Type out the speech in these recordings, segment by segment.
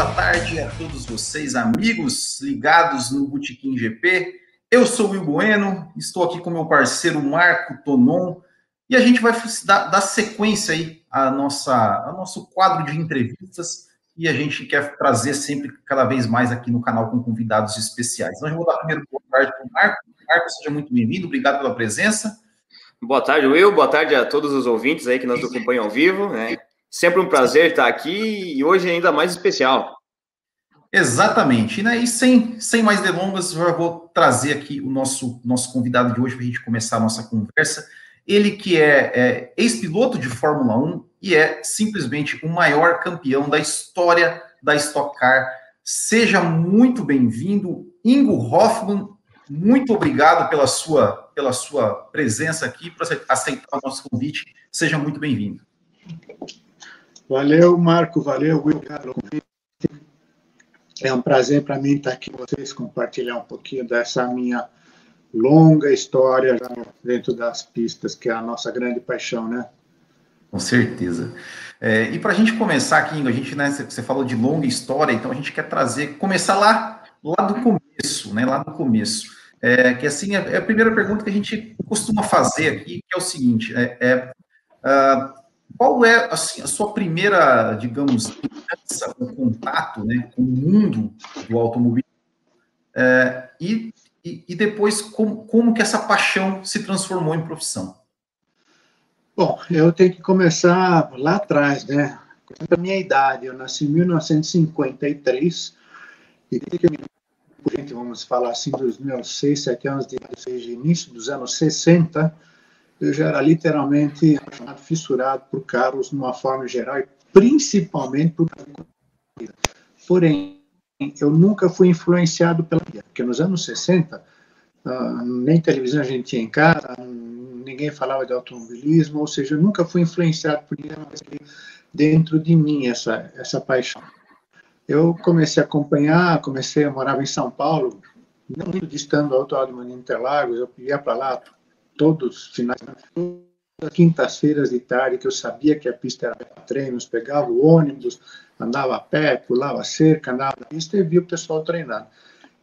Boa tarde a todos vocês, amigos ligados no Botequim GP. Eu sou o Will Bueno, estou aqui com meu parceiro Marco Tonon e a gente vai dar, dar sequência aí a nossa, ao nosso quadro de entrevistas e a gente quer trazer sempre cada vez mais aqui no canal com convidados especiais. Então, eu vou dar primeiro boa tarde para o Marco. Marco, seja muito bem-vindo, obrigado pela presença. Boa tarde, Will. Boa tarde a todos os ouvintes aí que nos acompanham ao vivo. Né? Sempre um prazer estar aqui e hoje ainda mais especial. Exatamente. Né? E sem, sem mais delongas, eu vou trazer aqui o nosso, nosso convidado de hoje para a gente começar a nossa conversa. Ele que é, é ex-piloto de Fórmula 1 e é simplesmente o maior campeão da história da Stock Car. Seja muito bem-vindo, Ingo Hoffman. Muito obrigado pela sua, pela sua presença aqui, por aceitar o nosso convite. Seja muito bem-vindo. Valeu, Marco. Valeu, Will. É um prazer para mim estar aqui com vocês, compartilhar um pouquinho dessa minha longa história dentro das pistas, que é a nossa grande paixão, né? Com certeza. É, e para a gente começar aqui, a gente, né, você falou de longa história, então a gente quer trazer, começar lá, lá do começo, né, lá do começo. É, que assim, é, é a primeira pergunta que a gente costuma fazer aqui, que é o seguinte, é, é uh, qual é assim, a sua primeira, digamos, o contato né, com o mundo do automobilismo? É, e, e, depois, como, como que essa paixão se transformou em profissão? Bom, eu tenho que começar lá atrás, né? A minha idade, eu nasci em 1953, e que eu vamos falar assim, dos meus 6, 7 anos de idade, início dos anos 60, eu já era literalmente fissurado por carros, numa forma geral, e principalmente por. Porém, eu nunca fui influenciado pela vida, porque nos anos 60, uh, ah, nem televisão a gente tinha em casa, ninguém falava de automobilismo, ou seja, eu nunca fui influenciado por ninguém, dentro de mim essa, essa paixão. Eu comecei a acompanhar, comecei a morar em São Paulo, não muito distante do Autódromo de Interlagos, eu ia para lá todos os finais, quintas-feiras de tarde, que eu sabia que a pista era para treinos, pegava o ônibus, andava a pé, pulava cerca, andava na pista e via o pessoal treinando.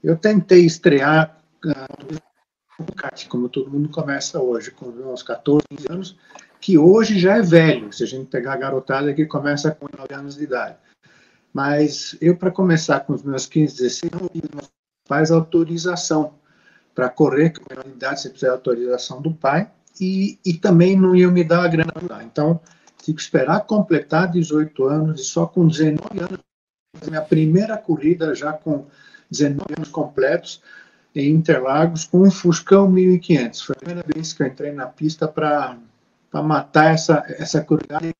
Eu tentei estrear uh, como todo mundo começa hoje, com uns 14 anos, que hoje já é velho, se a gente pegar a garotada que começa com 9 anos de idade. Mas eu, para começar com os meus 15, 16, eu pedi meus pais autorização para correr, que a idade você precisa de autorização do pai, e, e também não iam me dar a grana. Então, tive que esperar completar 18 anos, e só com 19 anos, minha primeira corrida, já com 19 anos completos, em Interlagos com um Fuscão 1500. Foi a primeira vez que eu entrei na pista para matar essa, essa curiosidade.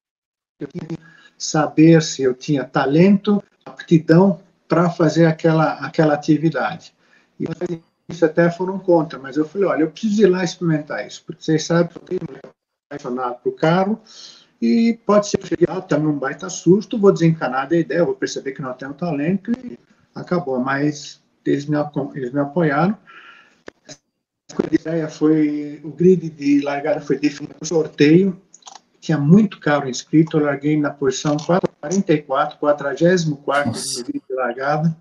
Eu queria saber se eu tinha talento, aptidão para fazer aquela, aquela atividade. E isso até foram contra, mas eu falei, olha, eu preciso ir lá experimentar isso, porque vocês sabem que eu tenho apaixonado por carro, e pode ser que chegue lá, também um baita susto, vou desencanar da ideia, vou perceber que não tenho talento e acabou. Mas eles me, eles me apoiaram. A ideia foi, o grid de largada foi definido por sorteio, tinha muito carro inscrito, eu larguei na posição 44, 44 no grid de largada,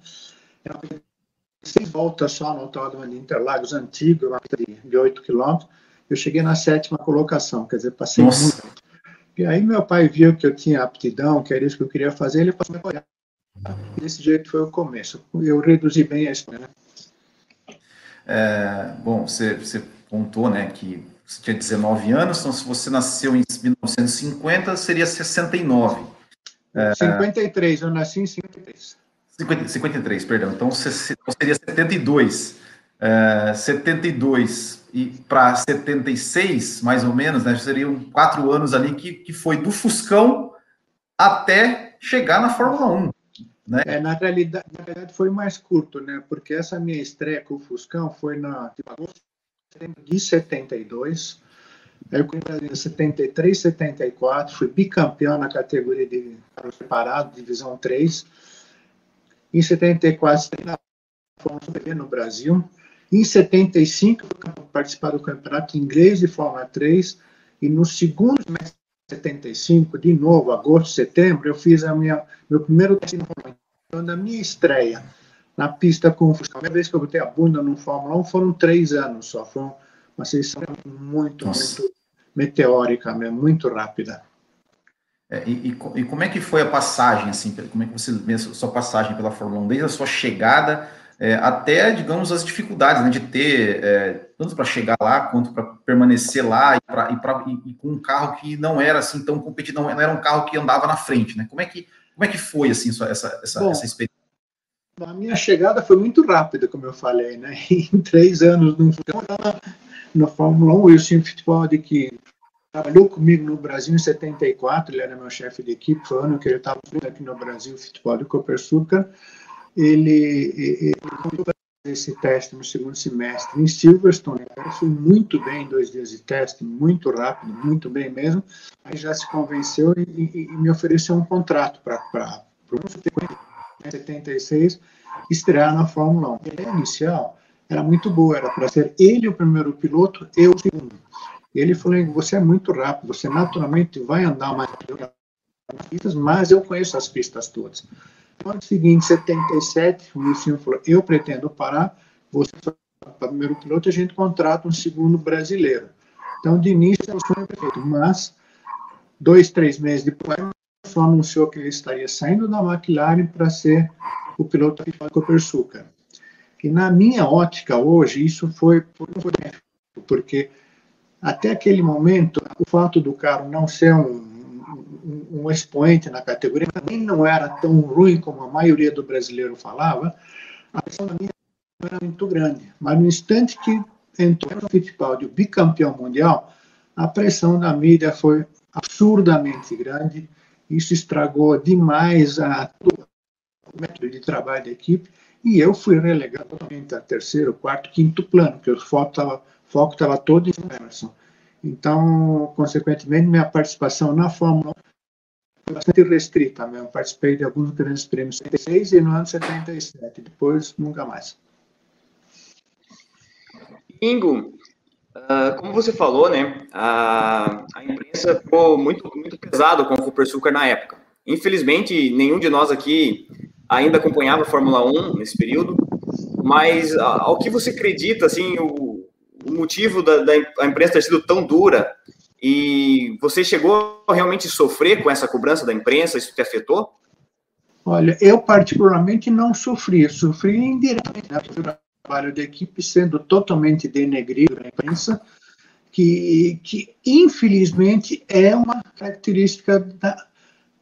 seis voltas só no autódromo de Interlagos antigo, de, de 8 quilômetros, eu cheguei na sétima colocação, quer dizer, passei Nossa. muito. E aí meu pai viu que eu tinha aptidão, que era isso que eu queria fazer, ele passou a apoiar. Desse jeito foi o começo. Eu reduzi bem a história. Né? É, bom, você, você contou né, que você tinha 19 anos, então se você nasceu em 1950, seria 69. É, 53, eu nasci em 53. 50, 53, perdão. Então seria 72. É, 72 e para 76, mais ou menos, né, seriam quatro anos ali que, que foi do Fuscão até chegar na Fórmula 1. Né? É, na, realidade, na realidade foi mais curto, né? Porque essa minha estreia com o Fuscão foi na tipo, agosto de 72. Aí eu em 73, 74, fui bicampeão na categoria de separado, divisão 3. Em 74, fomos no Brasil. Em 75, participar do campeonato inglês de Fórmula 3. E no segundo semestre 75, de novo, agosto, setembro, eu fiz a minha, meu primeiro teste então, da minha estreia na pista com A primeira vez que eu botei a bunda no Fórmula 1 foram três anos só. Foi uma sessão muito, Nossa. muito meteórica, mesmo, muito rápida. É, e, e, e, como é que foi a passagem, assim, como é que você vê a sua passagem pela Fórmula 1, desde a sua chegada é, até, digamos, as dificuldades né, de ter, é, tanto para chegar lá, quanto para permanecer lá, e, pra, e, pra, e, com um carro que não era assim tão competitivo, não era um carro que andava na frente, né? Como é que, como é que foi, assim, essa, essa, Bom, essa experiência? A minha chegada foi muito rápida, como eu falei, né? Em três anos no, no Fórmula 1, eu tinha futebol de que trabalhou comigo no Brasil em 74, ele era meu chefe de equipe, foi ano que ele estava aqui no Brasil, futebol de Copersucar. Ele, ele, fazer esse teste no segundo semestre em Silverstone. Ele foi muito bem em dois dias de teste, muito rápido, muito bem mesmo. Aí já se convenceu e, e, e me ofereceu um contrato para em 76 estrear na Fórmula 1. A ideia inicial era muito boa, era para ser ele o primeiro piloto, eu o segundo. Ele falou: você é muito rápido, você naturalmente vai andar mais pistas, mas eu conheço as pistas todas. No ano seguinte, 77, o Wilson falou: eu pretendo parar, você é o primeiro piloto, a gente contrata um segundo brasileiro. Então, de início, o sonho perfeito, mas dois, três meses depois, só anunciou que ele estaria saindo da McLaren para ser o piloto da Copersucar. E na minha ótica hoje, isso foi, foi porque até aquele momento, o fato do carro não ser um, um, expoente na categoria nem não era tão ruim como a maioria do brasileiro falava, a pressão minha era muito grande. Mas no instante que entrou no Fittipaldi, o bicampeão mundial, a pressão da mídia foi absurdamente grande. Isso estragou demais a, o método de trabalho da equipe e eu fui relegado totalmente a terceiro, quarto, quinto plano, porque o foco estava foco estava todo em Emerson. Então, consequentemente, minha participação na Fórmula 1 foi bastante restrita mesmo. Participei de alguns grandes prêmios em 76 e no ano 77. Depois, nunca mais. Ingo, uh, como você falou, né, a, imprensa ficou muito, muito pesado com o Cooper Sucar na época. Infelizmente, nenhum de nós aqui ainda acompanhava a Fórmula 1 nesse período, mas ao que você acredita, assim, o, o motivo da, da imprensa ter sido tão dura e você chegou a realmente sofrer com essa cobrança da imprensa, isso te afetou? Olha, eu particularmente não sofri, sofri indiretamente né, pelo trabalho da equipe sendo totalmente denegrido na imprensa, que, que infelizmente é uma característica da,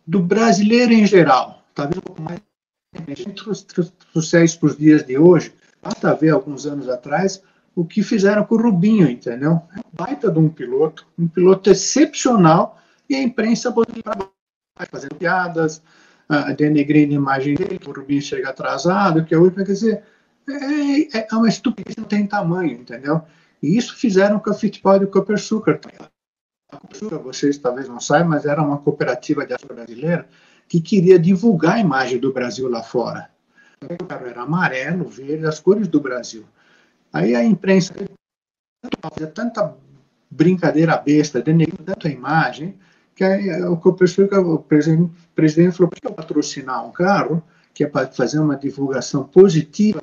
do brasileiro em geral, talvez um pouco para os dias de hoje, basta ver alguns anos atrás o que fizeram com o Rubinho, entendeu? É um baita de um piloto, um piloto excepcional, e a imprensa botou para fazendo piadas, uh, denegrindo a imagem dele, o Rubinho chega atrasado, que é última, quer dizer, é, é, uma estupidez, não tem tamanho, entendeu? E isso fizeram com a Fittipaldi e com a Copersucar. A Copersucar, vocês talvez não saibam, mas era uma cooperativa de açúcar brasileira que queria divulgar a imagem do Brasil lá fora. O carro era amarelo, verde, as cores do Brasil. Aí a imprensa fazia tanta brincadeira besta, denegrindo tanto a imagem, que aí o, o presidente, o presidente falou, por que eu patrocinar um carro que é para fazer uma divulgação positiva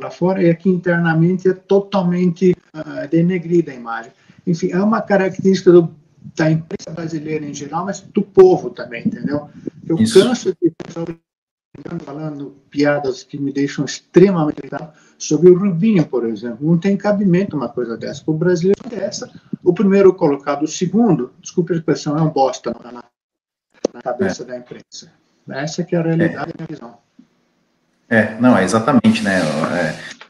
lá fora e aqui internamente é totalmente uh, denegrida a imagem. Enfim, é uma característica do, da imprensa brasileira em geral, mas do povo também, entendeu? Eu Isso. canso de pessoas falando piadas que me deixam extremamente irritado sobre o Rubinho, por exemplo. Não tem cabimento uma coisa dessa. O brasileiro é essa. O primeiro colocado, o segundo, desculpe a expressão, é um bosta na, na cabeça é. da imprensa. Essa que é a realidade é. da minha visão. É, não, é exatamente, né?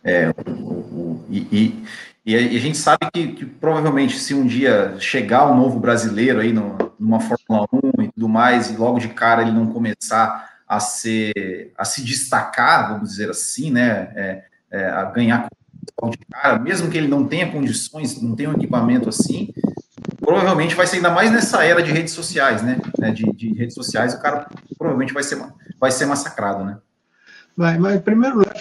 É, é o, o, e, e, e, a gente sabe que, que, provavelmente se um dia chegar um novo brasileiro aí no, numa Fórmula 1 e tudo mais, e logo de cara ele não começar a ser a se destacar, vamos dizer assim, né? É, a ganhar de cara, mesmo que ele não tenha condições, não tenha um equipamento assim, provavelmente vai ser ainda mais nessa era de redes sociais, né? É, de, de redes sociais, o cara provavelmente vai ser, vai ser massacrado, né? Vai, mas em primeiro lugar,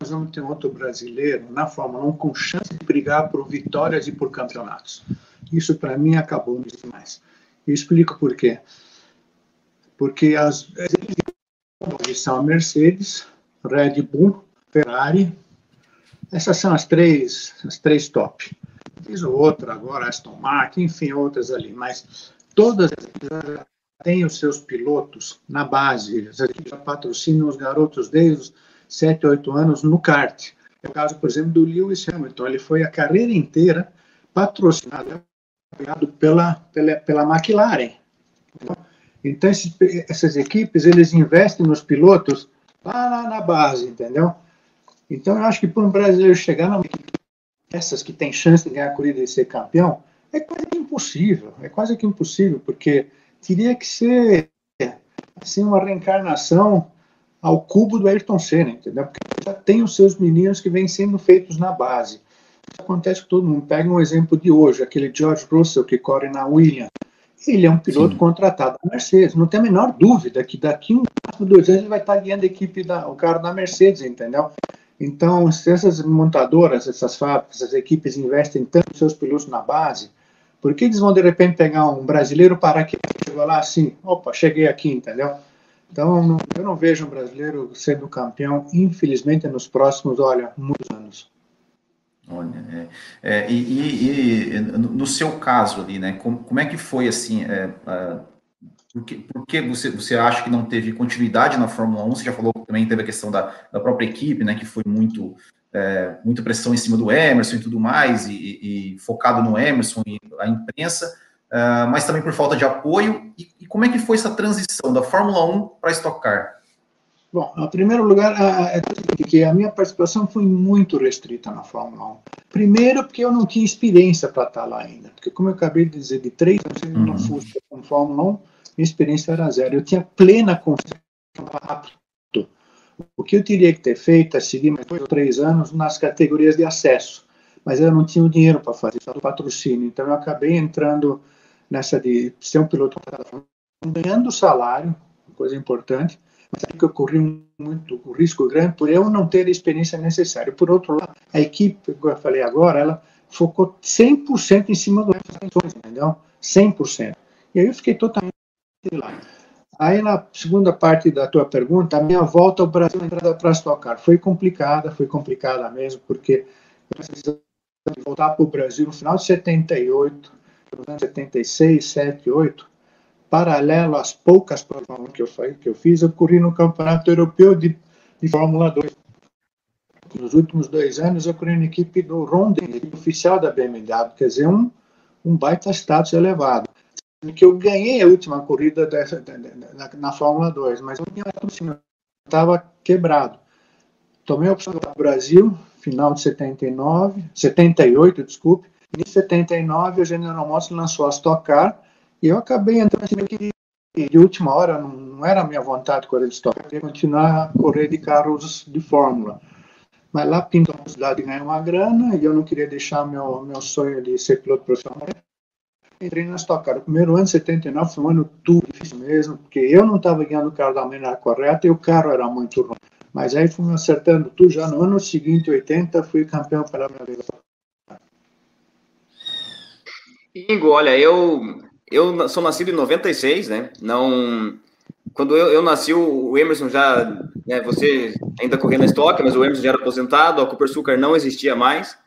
nós vamos ter outro brasileiro na Fórmula 1 com chance de brigar por vitórias e por campeonatos. Isso para mim acabou não existe mais. Eu explico por quê. Porque as são a Mercedes, Red Bull, Ferrari, essas são as três, as três top. Fiz outra agora, Aston Martin, enfim, outras ali, mas todas têm os seus pilotos na base, as equipes já patrocinam os garotos desde os 7, 8 anos no kart. É o caso, por exemplo, do Lewis Hamilton, ele foi a carreira inteira patrocinado pela, pela, pela McLaren. Então, esses, essas equipes, eles investem nos pilotos lá na base, entendeu? Então, eu acho que para um brasileiro chegar na essas que tem chance de ganhar a corrida e ser campeão, é quase que impossível. É quase que impossível, porque teria que ser assim uma reencarnação ao cubo do Ayrton Senna, entendeu? Porque já tem os seus meninos que vêm sendo feitos na base. Isso acontece com todo mundo. Pega um exemplo de hoje, aquele George Russell que corre na Williams. Ele é um piloto Sim. contratado da Mercedes. Não tem a menor dúvida que daqui um dois anos ele vai estar guiando a equipe da, o carro da Mercedes, entendeu? Então, se essas montadoras, essas fábricas, essas equipes investem tanto seus pilotos na base, por que eles vão de repente pegar um brasileiro para que chegou lá assim, opa, cheguei aqui, entendeu? Então, eu não vejo um brasileiro sendo campeão, infelizmente, nos próximos, olha, muitos anos. Olha, é, é, e, e, e, no seu caso ali, né, como, como é que foi assim, é, por que, por que você, você acha que não teve continuidade na Fórmula 1? Você já falou que também teve a questão da, da própria equipe, né, que foi muito, é, muita pressão em cima do Emerson e tudo mais, e, e focado no Emerson e a imprensa, uh, mas também por falta de apoio. E, e, como é que foi essa transição da Fórmula 1 para Stock Car? Bom, em primeiro lugar, é que a minha participação foi muito restrita na Fórmula 1. Primeiro, porque eu não tinha experiência para estar lá ainda. Porque, como eu acabei de dizer, de três anos eu não fui com Fórmula 1, minha experiência era zero. Eu tinha plena consciência rápido. O que eu teria que ter feito é seguir mais dois ou três anos nas categorias de acesso, mas eu não tinha o dinheiro para fazer, só do patrocínio. Então eu acabei entrando nessa de ser um piloto ganhando salário, coisa importante, mas que eu corri muito um risco grande por eu não ter a experiência necessária. Por outro lado, a equipe, como eu falei agora, ela focou 100% em cima do entendeu? 100%. E aí eu fiquei totalmente lá. Aí, na segunda parte da tua pergunta, a minha volta ao Brasil, a entrada para Stock foi complicada, foi complicada mesmo, porque eu precisava voltar para o Brasil no final de 78, 76, 7, 8, paralelo às poucas provas que eu, que eu fiz, eu corri no Campeonato Europeu de, de Fórmula 2. Nos últimos dois anos, eu corri na equipe do Ronden, oficial da BMW, quer dizer, um, um baita status elevado que eu ganhei a última corrida dessa, na, na Fórmula 2, mas patrocínio estava quebrado. Tomei a opção para o Brasil, final de 79, 78, desculpe. Em 79, a General Motors lançou a Stock Car e eu acabei entrando assim, que de última hora, não, não era a minha vontade correr de Stock Car, eu queria continuar a correr de carros de Fórmula. Mas lá pintou a possibilidade de ganhar uma grana e eu não queria deixar meu, meu sonho de ser piloto profissional entrei na Stock Car. O primeiro ano, 79, foi um ano tudo difícil mesmo, porque eu não estava guiando o carro da maneira correta e o carro era muito ruim. Mas aí fui acertando tudo. Já no ano seguinte, 80, fui campeão pela minha vez. Ingo, olha, eu, eu sou nascido em 96, né? Não. Quando eu, eu nasci, o Emerson já. Né, você ainda correndo na estoque, mas o Emerson já era aposentado, a Cooper Sucar não existia mais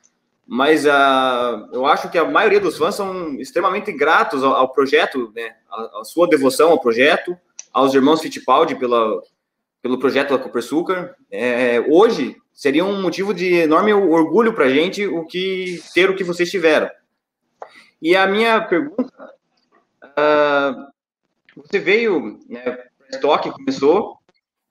mas uh, eu acho que a maioria dos fãs são extremamente gratos ao, ao projeto, né? A, a, sua devoção ao projeto, aos irmãos Fittipaldi pela, pelo projeto da Copersucar. É, hoje seria um motivo de enorme orgulho para a gente o que ter o que vocês tiveram. E a minha pergunta, uh, você veio né, estoque, começou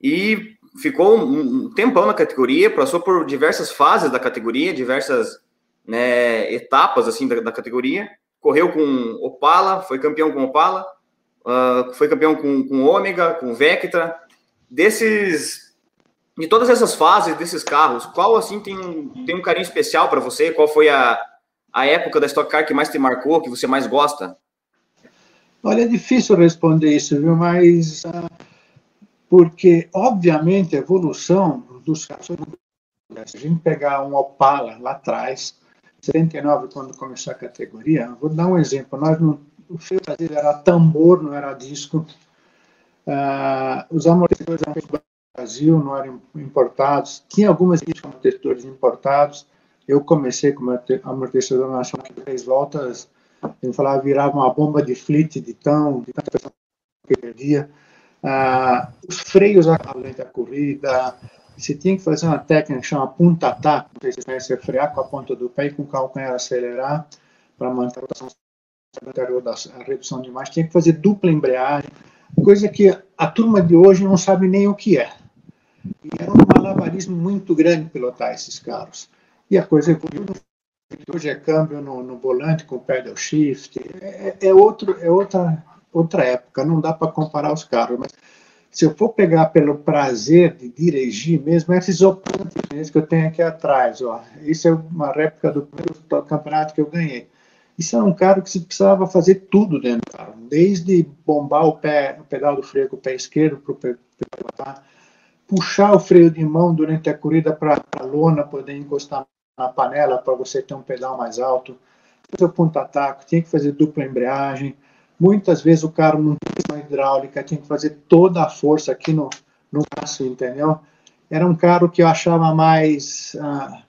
e ficou um tempão na categoria, passou por diversas fases da categoria, diversas né, etapas assim da, da, categoria. Correu com Opala, foi campeão com Opala, uh, foi campeão com, com Ômega, com Vectra. Desses, de todas essas fases desses carros, qual assim tem tem um carinho especial para você? Qual foi a, a época da Stock Car que mais te marcou, que você mais gosta? Olha, é difícil responder isso, viu? Mas uh, porque obviamente a evolução dos carros se a gente pegar um Opala lá atrás, 79, quando começou a categoria, vou dar um exemplo. Nós não, o freio traseiro era tambor, não era disco. Uh, os amortecedores eram no Brasil, não eram importados. Tinha algumas amortecedores importados. Eu comecei com amortecedor nacional que três voltas, ele falava virava uma bomba de flit de tão, de tanta pressão que perdia. Uh, os freios durante a corrida, você tinha que fazer uma técnica que chama punta-tá, não sei se conhece, frear com a ponta do pé e com o calcanhar acelerar para manter a rotação anterior da redução de marcha, tinha que fazer dupla embreagem, coisa que a turma de hoje não sabe nem o que é. E era um malabarismo muito grande pilotar esses carros. E a coisa evoluiu, hoje é câmbio no, no volante com pedal shift, é, é, outro, é outra, outra época, não dá para comparar os carros, mas se eu for pegar pelo prazer de dirigir mesmo, esses oponentes que eu tenho aqui atrás, ó, isso é uma réplica do primeiro campeonato que eu ganhei. Isso era um carro que você precisava fazer tudo dentro do carro, desde bombar o pé, o pedal do freio com o pé esquerdo para pé puxar o freio de mão durante a corrida para a lona poder encostar na panela para você ter um pedal mais alto, fazer o ponta-taco, tinha que fazer dupla embreagem, Muitas vezes o carro não tinha hidráulica, tinha que fazer toda a força aqui no, no braço, entendeu? Era um carro que eu achava mais. Uh,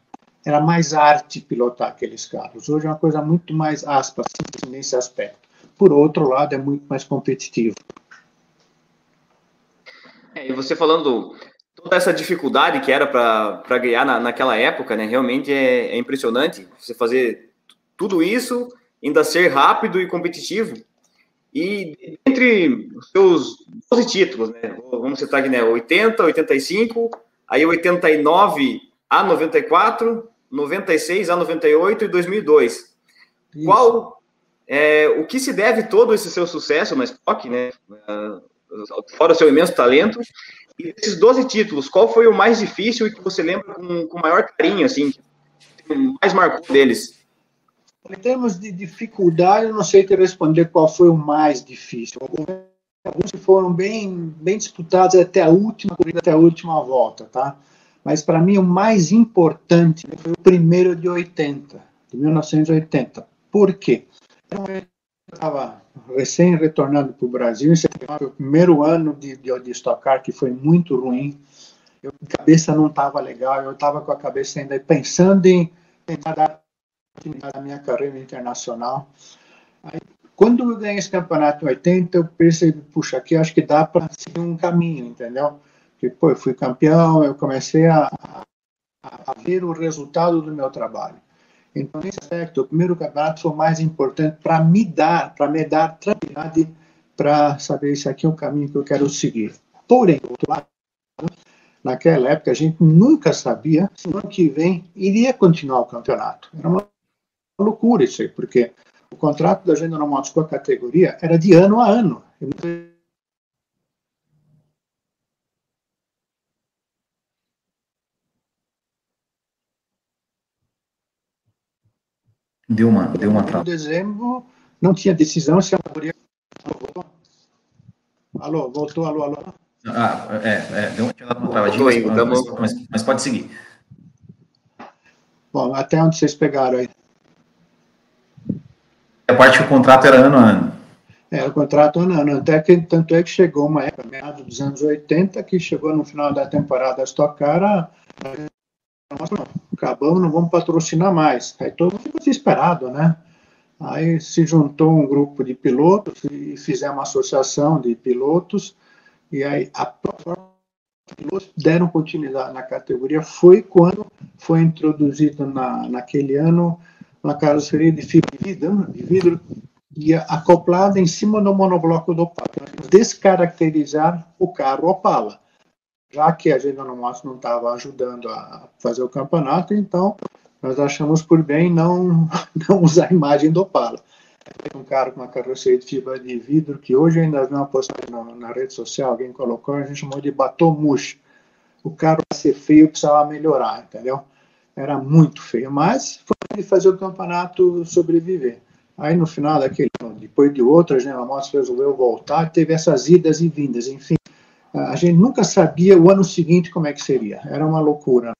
era mais arte pilotar aqueles carros. Hoje é uma coisa muito mais aspas nesse aspecto. Por outro lado, é muito mais competitivo. É, e você falando toda essa dificuldade que era para ganhar na, naquela época, né? Realmente é, é impressionante você fazer tudo isso, ainda ser rápido e competitivo. E entre os seus 12 títulos, né, vamos citar aqui, né, 80, 85, aí 89 a 94, 96 a 98 e 2002. Isso. Qual, é, o que se deve todo esse seu sucesso na Spock, né, fora o seu imenso talento, e esses 12 títulos, qual foi o mais difícil e que você lembra com, com maior carinho, assim, que mais marcou deles? Em termos de dificuldade, eu não sei te responder qual foi o mais difícil. Alguns foram bem, bem disputados até a última corrida, até a última volta, tá? Mas para mim o mais importante foi o primeiro de 80, de 1980. Por quê? Eu estava recém retornando para o Brasil, foi o primeiro ano de, de, de Stock Car que foi muito ruim. Eu, a cabeça não estava legal, eu estava com a cabeça ainda pensando em tentar dar da minha carreira internacional. Aí, quando eu ganhei esse campeonato em 80, eu percebi, puxa, aqui acho que dá para seguir um caminho, entendeu? Porque, pô, eu fui campeão, eu comecei a, a, a ver o resultado do meu trabalho. Então, nesse aspecto, o primeiro campeonato foi o mais importante para me dar, para me dar tranquilidade para saber se aqui é o caminho que eu quero seguir. Porém, do outro lado, naquela época, a gente nunca sabia se no ano que vem iria continuar o campeonato. Era uma loucura isso aí, porque o contrato da General Motors com a categoria era de ano a ano. Deu uma, deu uma trava. Em dezembro não tinha decisão se a categoria. Alô, voltou, alô, alô. Ah, é, é deu uma travadinha, mas, mas, mas pode seguir. Bom, até onde vocês pegaram aí? A parte que o contrato era ano a ano. É, o contrato ano a ano. Até que, tanto é que chegou uma época, meados dos anos 80, que chegou no final da temporada Stock Car, a, acabamos, não vamos patrocinar mais. Aí todo mundo ficou desesperado, né? Aí se juntou um grupo de pilotos e fizemos uma associação de pilotos, e aí a pilotos deram continuidade na categoria. Foi quando foi introduzido na, naquele ano uma carroceria de fibra de vidro, de vidro e acoplada em cima do monobloco do Opala, descaracterizar o carro Opala. Já que a agenda no Mastro não estava ajudando a fazer o campeonato, então nós achamos por bem não, não usar a imagem do Opala. Um carro com uma carroceria de fibra de vidro, que hoje ainda vi uma postagem na, na, rede social, alguém colocou, a gente chamou de batomush. O carro, para ser feio, precisava melhorar, entendeu? Era muito feio, mas foi fazer o campeonato sobreviver. Aí no final daquele depois de outro, a General Motors resolveu voltar, teve essas idas e vindas, enfim. A gente nunca sabia o ano seguinte como é que seria, era uma loucura.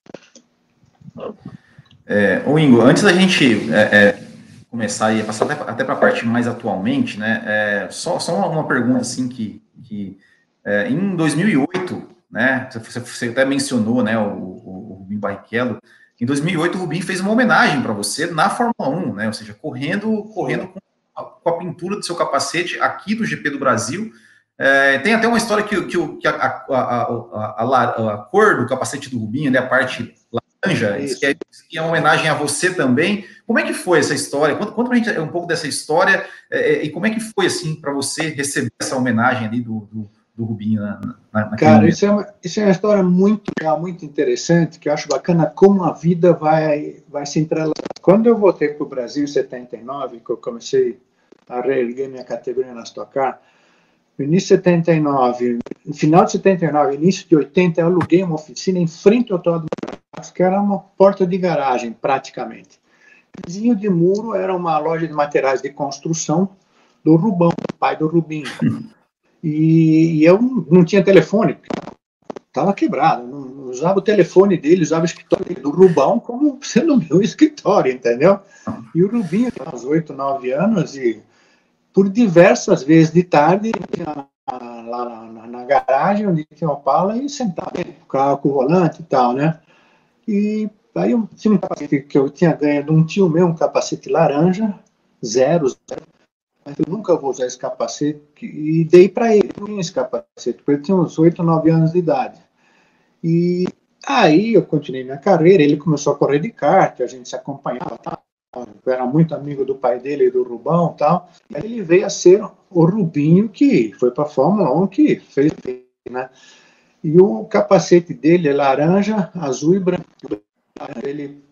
É, ô Ingo, antes da gente é, é, começar e passar até, até para a parte mais atualmente, né, é, só, só uma, uma, pergunta assim que, que é, em 2008, né, você, você, até mencionou, né, o, o, o Rubinho Barrichello, em 2008 o Rubinho fez uma homenagem para você na Fórmula 1, né, ou seja, correndo, correndo com a, com a pintura do seu capacete aqui do GP do Brasil, é, tem até uma história que, que, que a, a, a, cor do capacete do Rubinho, né, a parte laranja, que é, que é uma homenagem a você também. Como é que foi essa história? Conta, conta pra gente um pouco dessa história é, é e como é que foi, assim, para você receber essa homenagem ali do, do, do Rubinho na, na Cara, isso é, uma, isso é uma história muito legal, muito interessante, que eu acho bacana como a vida vai, vai se entrelaçar. Quando eu voltei para o Brasil em 79, que eu comecei a reerguer minha categoria na Stock Car, no início de 79, no final de 79, início de 80, eu aluguei uma oficina em frente ao Autódromo que era uma porta de garagem, praticamente. Vizinho de muro era uma loja de materiais de construção do Rubão, pai do Rubinho. E, e eu não tinha telefone, estava quebrado, não usava o telefone dele, usava o escritório do Rubão como sendo meu escritório, entendeu? E o Rubinho tinha uns 8, 9 anos e por diversas vezes de tarde, lá na, na, na, garagem, onde tinha uma pala, e sentava no carro com o volante e tal, né? E aí eu tinha um capacete que eu tinha ganho de um tio meu, um capacete laranja, zero, zero. Mas eu nunca vou usar esse capacete e dei para ele esse capacete, porque ele tinha uns 8, 9 anos de idade. E aí eu continuei minha carreira, ele começou a correr de kart, a gente se acompanhava, tá? eu era muito amigo do pai dele, do Rubão tal. E aí ele veio a ser o Rubinho que foi para a Fórmula 1, que fez, né? E o capacete dele é laranja, azul e branco. Ele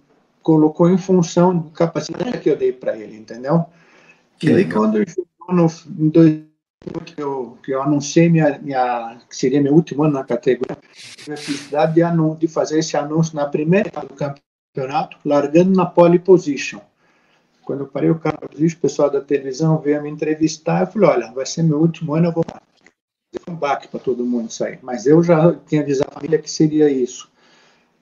colocou em função do capacete que eu dei para ele, entendeu? Que e aí, quando eu no, em dois, que eu, que eu anunciei minha, minha, que seria meu último ano na categoria, tive a felicidade de, de fazer esse anúncio na primeira do campeonato, largando na pole position. Quando eu parei o carro, o pessoal da televisão veio me entrevistar, eu falei, olha, vai ser meu último ano, eu vou fazer um baque para todo mundo sair. Mas eu já tinha avisado a família que seria isso.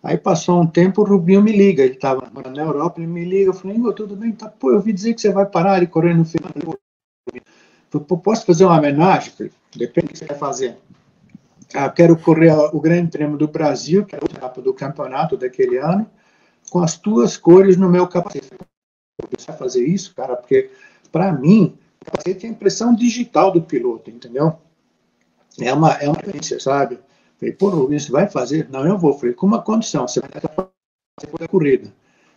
Aí passou um tempo, o Rubinho me liga, ele estava na Europa, ele me liga, eu falei, tudo bem, tá, pô, eu ouvi dizer que você vai parar de correr no final. Eu falei, posso fazer uma homenagem? Falei, Depende do que você quer fazer. Ah, quero correr o Grande Prêmio do Brasil, que é o etapa do campeonato daquele ano, com as tuas cores no meu capacete começar a fazer isso, cara, porque para mim, você tem a impressão digital do piloto, entendeu? É uma, é uma experiência, sabe? Falei, pô, Rubens, você vai fazer? Não, eu vou. Falei, com uma condição, você vai fazer a corrida.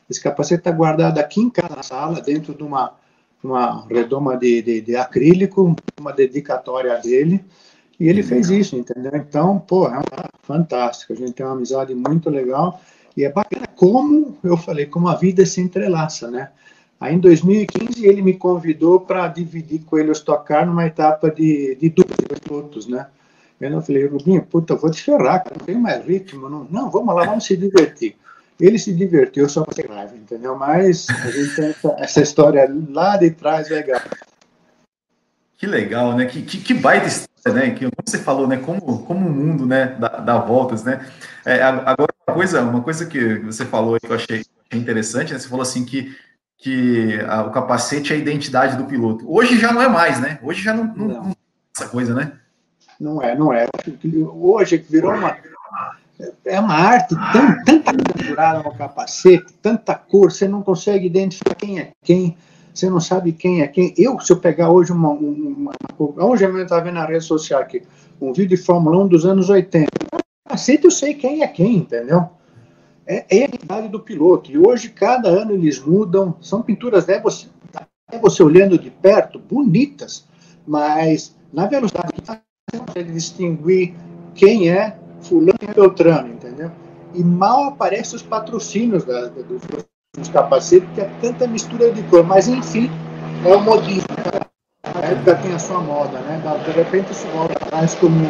Esse capacete está guardado aqui em casa, na sala, dentro de uma, uma redoma de, de, de acrílico, uma dedicatória dele, e ele fez isso, entendeu? Então, pô, é uma, fantástico. A gente tem uma amizade muito legal. E é bacana como, eu falei, como a vida se entrelaça, né? Aí em 2015 ele me convidou para dividir com ele os tocar numa etapa de, de dupla pilotos, né? Eu falei, Rubinho, puta, eu vou te ferrar, cara, não tem mais ritmo. Não, não, vamos lá, vamos se divertir. Ele se divertiu, só para raiva, entendeu? Mas a gente tem essa, essa, história lá de trás legal. Que legal, né? Que, que, que baita história, né? Que, como você falou, né? Como, como o mundo, né? Dá, dá voltas, né? É, agora, uma coisa, uma coisa que você falou que eu achei, achei interessante, né? Você falou assim que que a, o capacete é a identidade do piloto. Hoje já não é mais, né? Hoje já não, não, não. não essa coisa, né? Não é, não é. Hoje virou uma é uma arte tão, tanta costurada no capacete, tanta cor, você não consegue identificar quem é quem, você não sabe quem é quem. Eu, se eu pegar hoje uma. uma, uma hoje eu estava vendo na rede social aqui, um vídeo de Fórmula 1 dos anos 80. Capacete eu sei quem é quem, entendeu? é, é a idade do piloto. E hoje, cada ano, eles mudam. São pinturas, né, você, né, você olhando de perto, bonitas, mas na velocidade que você consegue distinguir quem é fulano e beltrano, entendeu? E mal aparecem os patrocínios da, da, dos, dos capacetes, porque é tanta mistura de cor. Mas, enfim, é o modismo. Na época tem a sua moda, né? De repente isso volta mais como,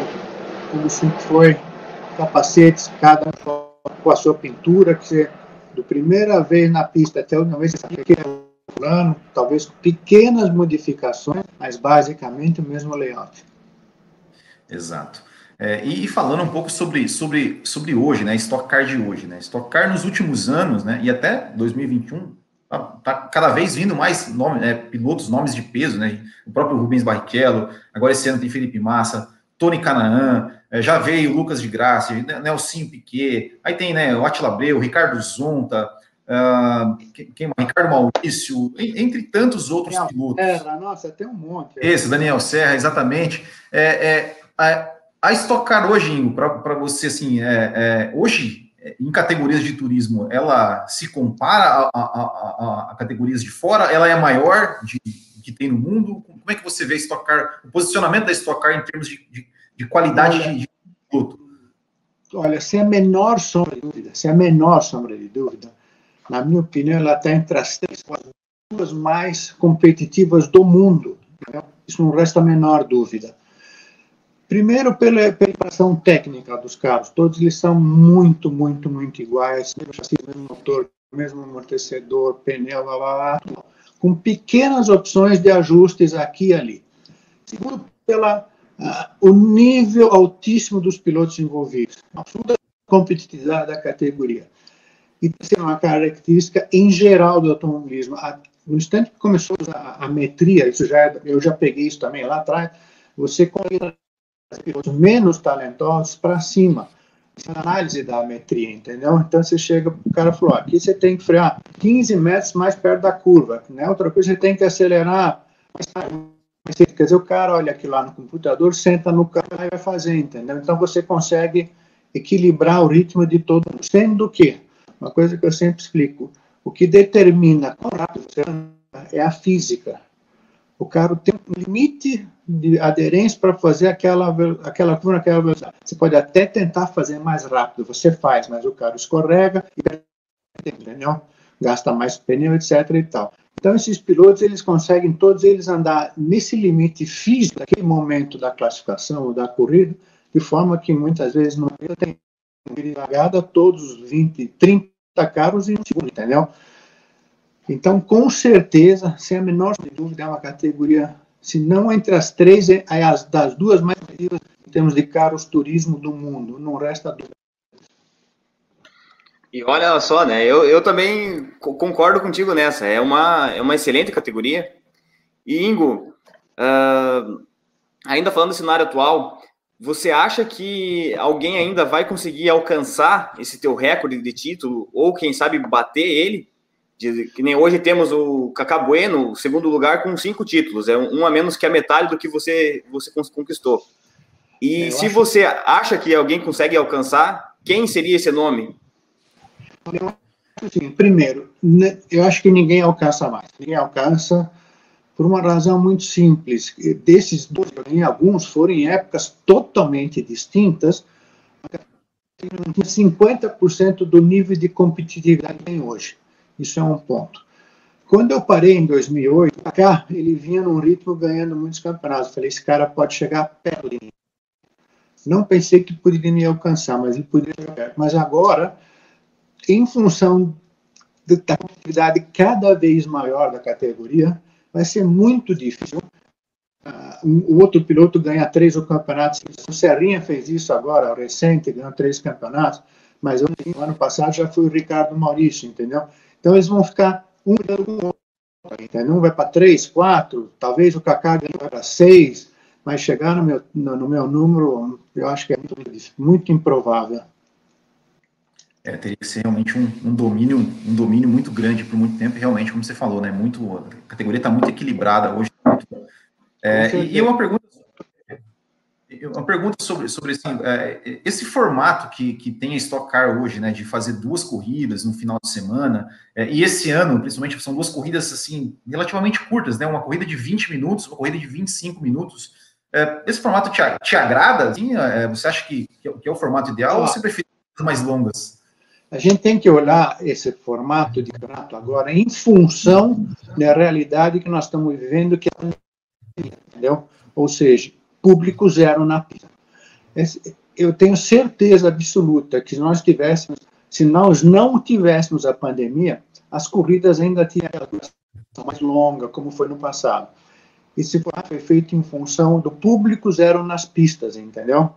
como sempre foi capacetes, cada um com a sua pintura, que você, do primeira vez na pista até a última vez, você sabia que era plano, talvez pequenas modificações, mas basicamente o mesmo layout. Exato. É, e, falando um pouco sobre, sobre, sobre hoje, né, Stock Car de hoje, né, Stock Car nos últimos anos, né, e até 2021, tá, tá cada vez vindo mais nome, né, pilotos, nomes de peso, né, o próprio Rubens Barrichello, agora esse ano tem Felipe Massa, Tony Canaan, é, já veio Lucas de Graça, Nelson Piquet, aí tem, né, o Atila Abreu, Ricardo Zonta, uh, quem, quem, Ricardo Maurício, entre tantos outros Daniel pilotos. Serra, nossa, tem um monte. Esse, Daniel Serra, exatamente. É, é, a Stock Car hoje, para você, assim, é, é, hoje, em categorias de turismo, ela se compara a, a, a, a, categorias de fora? Ela é maior de, que tem no mundo? Como é que você vê a Stock Car, o posicionamento da Stock Car em termos de, de, de qualidade olha, de, produto? Olha, sem a menor sombra de dúvida, sem a menor sombra de dúvida, na minha opinião, ela está entre as três duas mais competitivas do mundo. Isso não resta a menor dúvida. Primeiro, pela preparação técnica dos carros. Todos eles são muito, muito, muito iguais. Mesmo chassi, mesmo motor, mesmo amortecedor, pneu, blá, blá, blá, com pequenas opções de ajustes aqui e ali. Segundo, pela uh, o nível altíssimo dos pilotos envolvidos. Absoluta competitividade da categoria. E terceiro, uma característica em geral do automobilismo. No instante que começou a, a metria, isso já, é, eu já peguei isso também lá atrás, você convida pilotos menos talentosos para cima. Isso é análise da metria, entendeu? Então você chega, o cara falou: aqui você tem que frear 15 metros mais perto da curva, né? Outra coisa, você tem que acelerar. Quer dizer, o cara olha aqui lá no computador, senta no carro e vai fazer, entendeu? Então você consegue equilibrar o ritmo de todo mundo. Sendo que, uma coisa que eu sempre explico, o que determina rápido você anda é a física. O carro tem um limite de aderência para fazer aquela, aquela curva naquela velocidade. Você pode até tentar fazer mais rápido, você faz, mas o carro escorrega e entendeu? gasta mais pneu, etc. e tal. Então, esses pilotos, eles conseguem, todos eles, andar nesse limite físico, naquele momento da classificação ou da corrida, de forma que muitas vezes não tem largada todos os 20, 30 carros em um segundo, entendeu? Então, com certeza, sem a menor dúvida, é uma categoria, se não entre as três, é as das duas mais competitivas em termos de carros turismo do mundo. Não resta dúvida. E olha só, né? Eu, eu também concordo contigo nessa. É uma, é uma excelente categoria. E Ingo, uh, ainda falando do cenário atual, você acha que alguém ainda vai conseguir alcançar esse teu recorde de título ou quem sabe bater ele? De, que nem hoje temos o Cacá Bueno, segundo lugar, com cinco títulos, é um, um, a menos que a metade do que você, você conquistou. E é, se acho... você acha que alguém consegue alcançar, quem seria esse nome? Eu assim, primeiro, eu acho que ninguém alcança mais. Ninguém alcança por uma razão muito simples. Desses dois, alguns foram em épocas totalmente distintas, 50% do nível de competitividade que tem hoje. Isso é um ponto. Quando eu parei em 2008, cá, ele vinha num ritmo ganhando muitos campeonatos. Eu falei, esse cara pode chegar perto de mim. Não pensei que poderia me alcançar, mas ele poderia chegar perto. Mas agora, em função da competitividade cada vez maior da categoria, vai ser muito difícil. Uh, o outro piloto ganha três campeonatos. O Serrinha fez isso agora, recente, ganhou três campeonatos, mas no ano passado já foi o Ricardo Maurício, entendeu? Então eles vão ficar um com o outro. Entendeu? Um vai para três, quatro, talvez o Kaká vai para seis, mas chegar no meu, no, no, meu número, eu acho que é muito, muito improvável. É, teria que ser realmente um, um, domínio, um domínio muito grande por muito tempo, realmente, como você falou, né? Muito, a categoria está muito equilibrada hoje. É, e, e uma pergunta uma pergunta sobre, sobre assim, é, esse formato que, que tem a Stock Car hoje, né, de fazer duas corridas no final de semana, é, e esse ano, principalmente, são duas corridas, assim, relativamente curtas, né, uma corrida de 20 minutos, uma corrida de 25 minutos, é, esse formato te, te agrada, assim, você acha que, que é o formato ideal, ah. ou você prefere mais longas? A gente tem que olhar esse formato de campeonato agora em função da realidade que nós estamos vivendo, que é entendeu? Ou seja, público zero na pista. Eu tenho certeza absoluta que se nós tivéssemos, se nós não tivéssemos a pandemia, as corridas ainda tinham mais longa, como foi no passado. formato foi feito em função do público zero nas pistas, entendeu?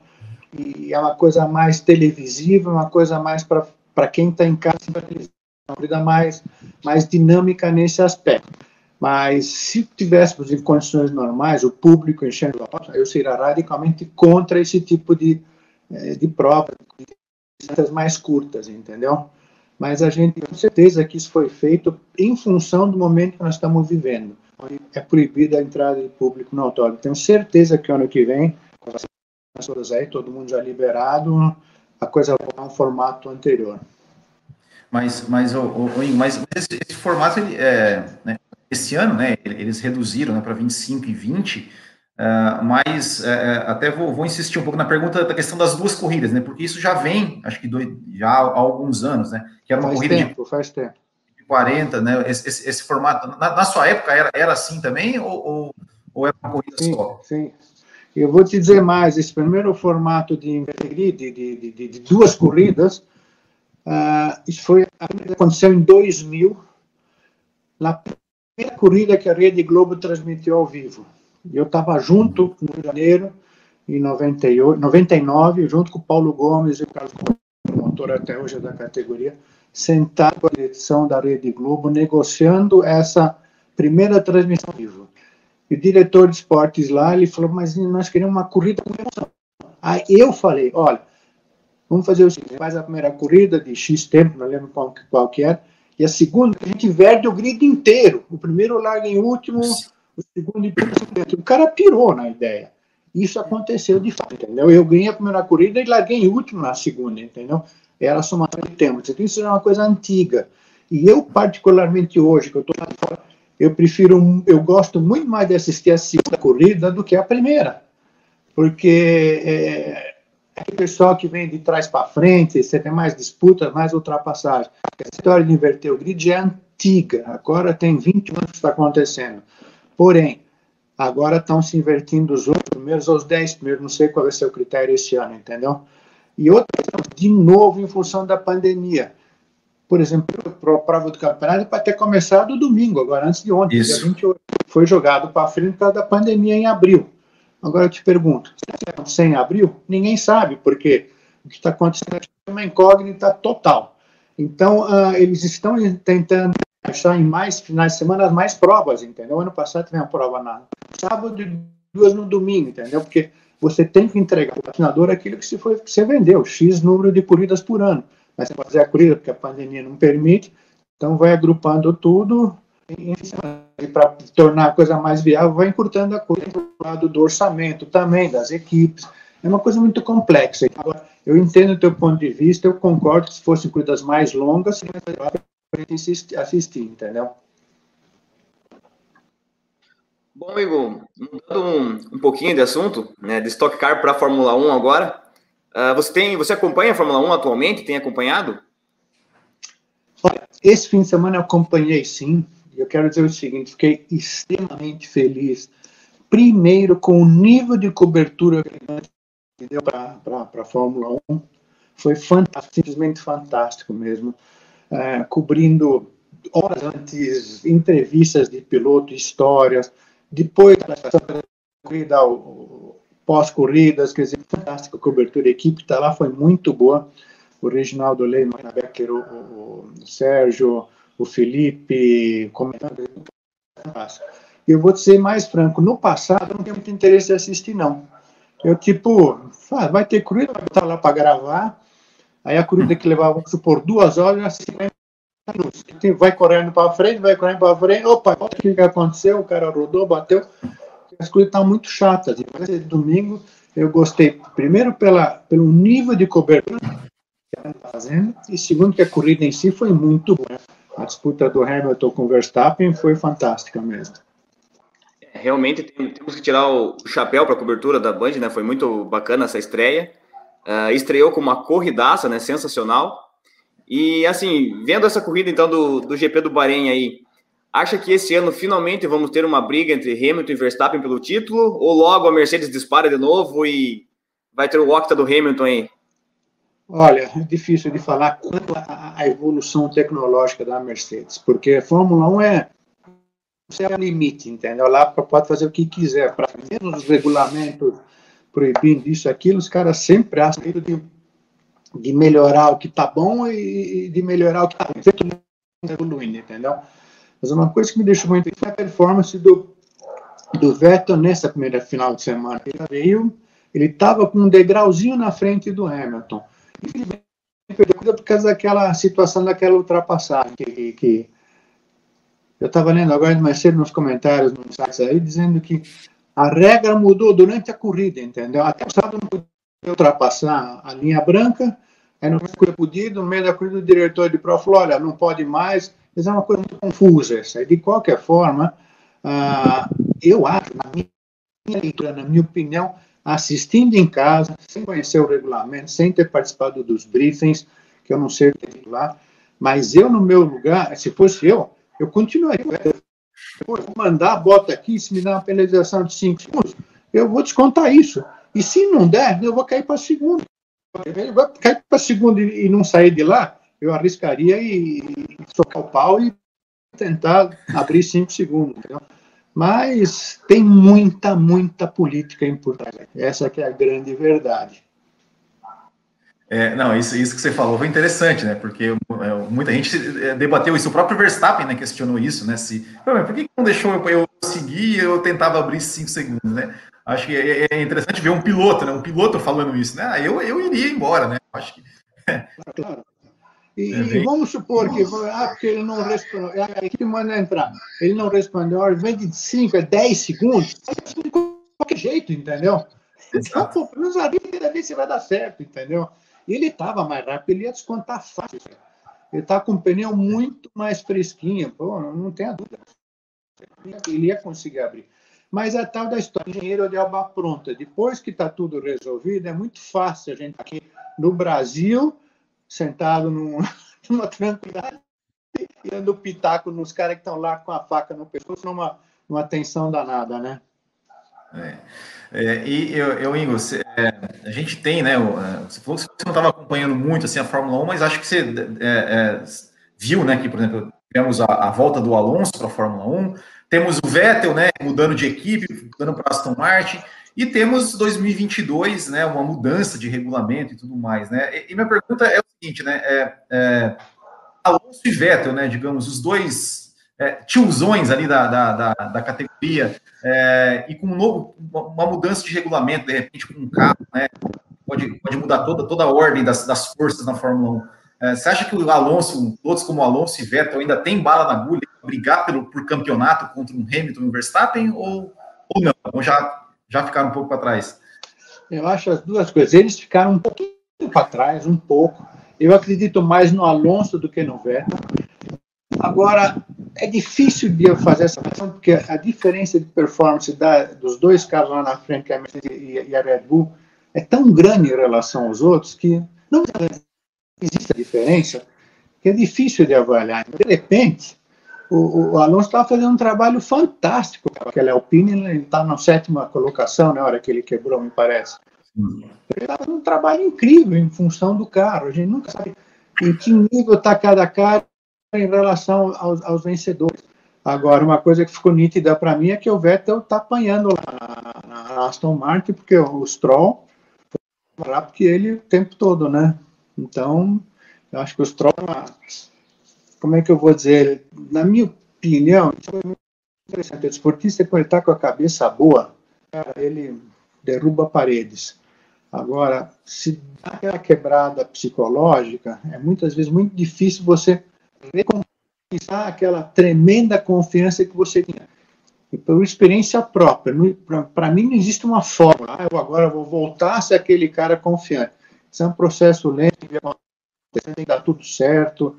E é uma coisa mais televisiva, uma coisa mais para quem está em casa, uma corrida mais, mais dinâmica nesse aspecto. Mas se tivéssemos em condições normais, o público enchendo a porta, eu seria radicalmente contra esse tipo de, eh, de prova, de mais curtas, entendeu? Mas a gente tem certeza que isso foi feito em função do momento que nós estamos vivendo. É proibida a entrada de público no autódromo. Tenho certeza que ano que vem, com as coisas aí, todo mundo já liberado, a coisa vai voltar um formato anterior. Mas, mas, o, mas esse, esse formato, ele, é, né, esse ano, né, eles reduziram né, para 25 e 20, uh, mas uh, até vou, vou, insistir um pouco na pergunta da questão das duas corridas, né, porque isso já vem, acho que do, já há alguns anos, né, que era uma faz corrida tempo, de, faz tempo. 40, né, esse, esse, esse formato, na, na, sua época era, era assim também, ou, ou, ou era uma corrida sim, só? Sim, eu vou te dizer mais, esse primeiro formato de, de, de, de, de duas corridas, uh, isso foi, aconteceu em 2000, na primeira corrida que a Rede Globo transmitiu ao vivo. Eu estava junto no Rio de Janeiro, em 98, 99, junto com o Paulo Gomes e o Carlos promotor até hoje da categoria, sentado com a direção da Rede Globo, negociando essa primeira transmissão ao vivo. E o diretor de esportes lá, ele falou, mas nós queremos uma corrida com emoção. Aí eu falei, olha, vamos fazer o seguinte, faz a primeira corrida de X tempo, não lembro qual, qual que era, e a segunda, a gente inverte o grid inteiro. O primeiro larga em último, o segundo em primeiro. O cara pirou na ideia. Isso aconteceu de fato, entendeu? Eu ganhei a primeira corrida e larguei em último na segunda, entendeu? Era a somatória de tempos. Então, isso é uma coisa antiga. E eu, particularmente hoje, que eu estou lá fora, eu prefiro, eu gosto muito mais de assistir a segunda corrida do que a primeira. Porque é, aquele pessoal que vem de trás para frente, você tem mais disputas, mais ultrapassagem. A história de inverter o grid é antiga, agora tem 20 anos que está acontecendo. Porém, agora estão se invertindo os oito primeiros aos 10 primeiros, não sei qual vai ser o critério esse ano, entendeu? E outra questão, de novo, em função da pandemia. Por exemplo, a prova do campeonato para ter começado domingo, agora antes de ontem, Isso. dia 28. Foi jogado para frente por causa da pandemia em abril. Agora eu te pergunto, se em abril? Ninguém sabe, porque o que está acontecendo é uma incógnita total. Então, uh, eles estão tentando achar em mais finais de semana mais provas, entendeu? Ano passado teve uma prova na sábado e duas no domingo, entendeu? Porque você tem que entregar ao patrocinador aquilo que você, foi, que você vendeu, X número de corridas por ano. Mas você fazer a corrida, porque a pandemia não permite, então vai agrupando tudo e para tornar a coisa mais viável, vai encurtando a coisa do lado do orçamento também, das equipes. É uma coisa muito complexa. Agora, eu entendo o teu ponto de vista, eu concordo que se fossem corridas mais longas, seria assistir, assistir, entendeu? Bom, Igor, mudando um, um pouquinho de assunto, né, de Stock Car para a Fórmula 1 agora, uh, você, tem, você acompanha a Fórmula 1 atualmente? Tem acompanhado? Olha, esse fim de semana eu acompanhei sim, eu quero dizer o seguinte: fiquei extremamente feliz, primeiro, com o nível de cobertura que deu para a Fórmula 1. Foi fantástico, simplesmente fantástico mesmo. É, cobrindo horas antes entrevistas de piloto, histórias, depois da corrida, pós-corridas, quer dizer, fantástica cobertura. A equipe está lá, foi muito boa. O Reginaldo Lehmann, Becker, o, o Sérgio, o Felipe comentando. Eu vou ser mais franco, no passado eu não tenho muito interesse em assistir, não. Eu, tipo, ah, vai ter corrida, vai estar lá para gravar, aí a corrida que levava, vamos supor, duas horas, 50 minutos. Vai correndo para frente, vai correndo para frente, opa, o que, que aconteceu? O cara rodou, bateu. As coisas estão muito chatas. E domingo eu gostei, primeiro, pela, pelo nível de cobertura que está fazendo, e segundo, que a corrida em si foi muito boa a disputa do Hamilton com o Verstappen foi fantástica mesmo. Realmente temos que tirar o chapéu para a cobertura da Band, né? Foi muito bacana essa estreia. Uh, estreou com uma corridaça, né? Sensacional. E assim, vendo essa corrida então do, do GP do Bahrein aí, acha que esse ano finalmente vamos ter uma briga entre Hamilton e Verstappen pelo título? Ou logo a Mercedes dispara de novo e vai ter o octa do Hamilton aí? Olha, é difícil de falar quanto à evolução tecnológica da Mercedes, porque a Fórmula 1 é é o limite, entendeu? Lá pode fazer o que quiser, para menos os regulamentos proibindo isso, aquilo, os caras sempre acham de, de melhorar o que está bom e, de melhorar o que está ruim, sempre evoluindo, entendeu? Mas uma coisa que me deixou muito foi a performance do, do Vettel nessa primeira final de semana. Ele veio, ele estava com um degrauzinho na frente do Hamilton. Infelizmente, perdeu por causa daquela situação daquela ultrapassagem que, que eu estava lendo agora mais cedo nos comentários, nos sites aí, dizendo que a regra mudou durante a corrida, entendeu? Até o sábado não podia ultrapassar a linha branca, aí não podia, no meio da corrida o diretor de prova falou, olha, não pode mais, mas é uma coisa muito confusa essa. De qualquer forma, uh, eu acho, na minha leitura, na minha opinião, assistindo em casa, sem conhecer o regulamento, sem ter participado dos briefings, que eu não sei lá, mas eu, no meu lugar, se fosse eu, eu continuaria. Vou mandar, bota aqui, se me dá uma penalização de 5 segundos, eu vou descontar isso. E se não der, eu vou cair para segundo. Eu vou cair para segundo e não sair de lá, eu arriscaria e socar o pau e tentar abrir 5 segundos. Entendeu? Mas tem muita, muita política importante. Essa que é a grande verdade. É, não, isso, isso que você falou foi interessante, né? Porque é, muita gente é, debateu isso. O próprio Verstappen né, questionou isso, né? Se, por que não deixou eu, eu seguir e eu tentava abrir cinco segundos, né? Acho que é, é, interessante ver um piloto, né? Um piloto falando isso, né? Ah, eu, eu iria embora, né? Acho que. Claro. E, é e, vamos supor que ah, porque ele não respondeu, a equipe manda entrar, ele não respondeu, ao invés de 5 a 10 segundos, de qualquer jeito, entendeu? Então, pelo menos a vida ver se vai dar certo, entendeu? Ele estava mais rápido, ele ia descontar fácil. Ele está com o pneu muito mais fresquinho, pô, não tenha dúvida. Ele ia conseguir abrir. Mas a tal da história, engenheiro de alba pronta. Depois que está tudo resolvido, é muito fácil a gente aqui no Brasil, sentado num, numa tranquilidade, e dando pitaco nos caras que estão lá com a faca no pescoço, numa, numa tensão danada, né? É. É, e eu, eu Ingo, você, é, a gente tem, né? É, você falou que você não estava acompanhando muito assim, a Fórmula 1, mas acho que você é, é, viu, né? Que, por exemplo, tivemos a, a volta do Alonso para a Fórmula 1, temos o Vettel, né? Mudando de equipe, mudando para Aston Martin, e temos 2022, né? Uma mudança de regulamento e tudo mais, né? E, e minha pergunta é o seguinte, né? Alonso e Vettel, né? Digamos, os dois é, tiozões ali da, da, da, da categoria, é, e com um novo, uma mudança de regulamento, de repente, com um carro, né, pode, pode mudar toda, toda a ordem das, das forças na Fórmula 1. É, você acha que o Alonso, todos como Alonso e Vettel, ainda tem bala na agulha para brigar pelo, por campeonato contra um Hamilton e um Verstappen, ou, ou não? Ou já, já ficaram um pouco para trás? Eu acho as duas coisas. Eles ficaram um pouquinho para trás, um pouco. Eu acredito mais no Alonso do que no Vettel. Agora, é difícil de eu fazer essa questão, porque a diferença de performance da, dos dois carros lá na frente, a Mercedes e a Red Bull, é tão grande em relação aos outros que não existe a diferença, que é difícil de avaliar. De repente, o, o Alonso estava fazendo um trabalho fantástico com aquela Alpine, ele está na sétima colocação, na hora que ele quebrou, me parece. Ele estava fazendo um trabalho incrível em função do carro. A gente nunca sabe em que nível está cada carro em relação aos, aos, vencedores. Agora, uma coisa que ficou nítida para mim é que o Vettel está apanhando lá na Aston Martin, porque o Stroll foi lá porque ele o tempo todo, né? Então, eu acho que o Stroll, como é que eu vou dizer? Na minha opinião, foi muito interessante. O esportista, quando ele está com a cabeça boa, ele derruba paredes. Agora, se dá aquela quebrada psicológica, é muitas vezes muito difícil você reconquistar aquela tremenda confiança que você tinha. E por experiência própria, para mim não existe uma fórmula. Ah, eu agora vou voltar a ser aquele cara confiante. Isso é um processo lento, que dar tudo certo.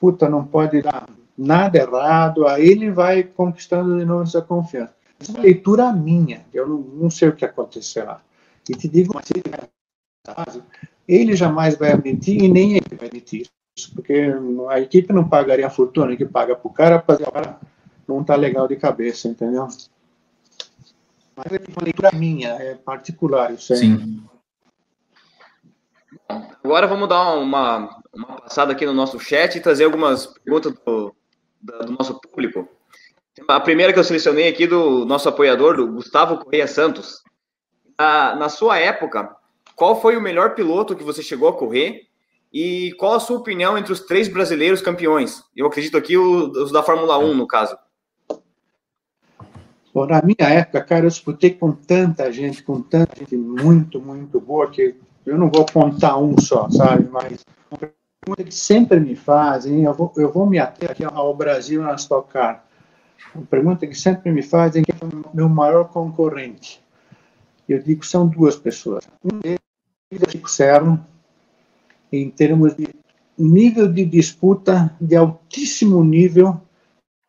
Puta, não pode dar nada errado. Aí ele vai conquistando de novo essa confiança. Essa é uma leitura minha. Eu não, não sei o que acontecerá. E te digo, mas ele jamais vai admitir e nem ele vai admitir porque a equipe não pagaria a fortuna que paga para o cara, cara não tá legal de cabeça, entendeu? Mas é uma leitura minha, é particular, isso aí. Sim. Agora vamos dar uma, uma passada aqui no nosso chat e trazer algumas perguntas do, do nosso público. A primeira que eu selecionei aqui do nosso apoiador, do Gustavo Correia Santos. Na, na sua época, qual foi o melhor piloto que você chegou a correr? E qual a sua opinião entre os três brasileiros campeões? Eu acredito aqui os da Fórmula 1, no caso. Bom, na minha época, cara, eu disputei com tanta gente, com tanta gente muito, muito boa, que eu não vou contar um só, sabe? Mas uma pergunta que sempre me fazem, eu vou, eu vou me ater aqui ao Brasil na Stock Car. Uma pergunta que sempre me fazem, quem é o meu maior concorrente? Eu digo são duas pessoas. Um deles é o Chico Serno, em termos de nível de disputa de altíssimo nível,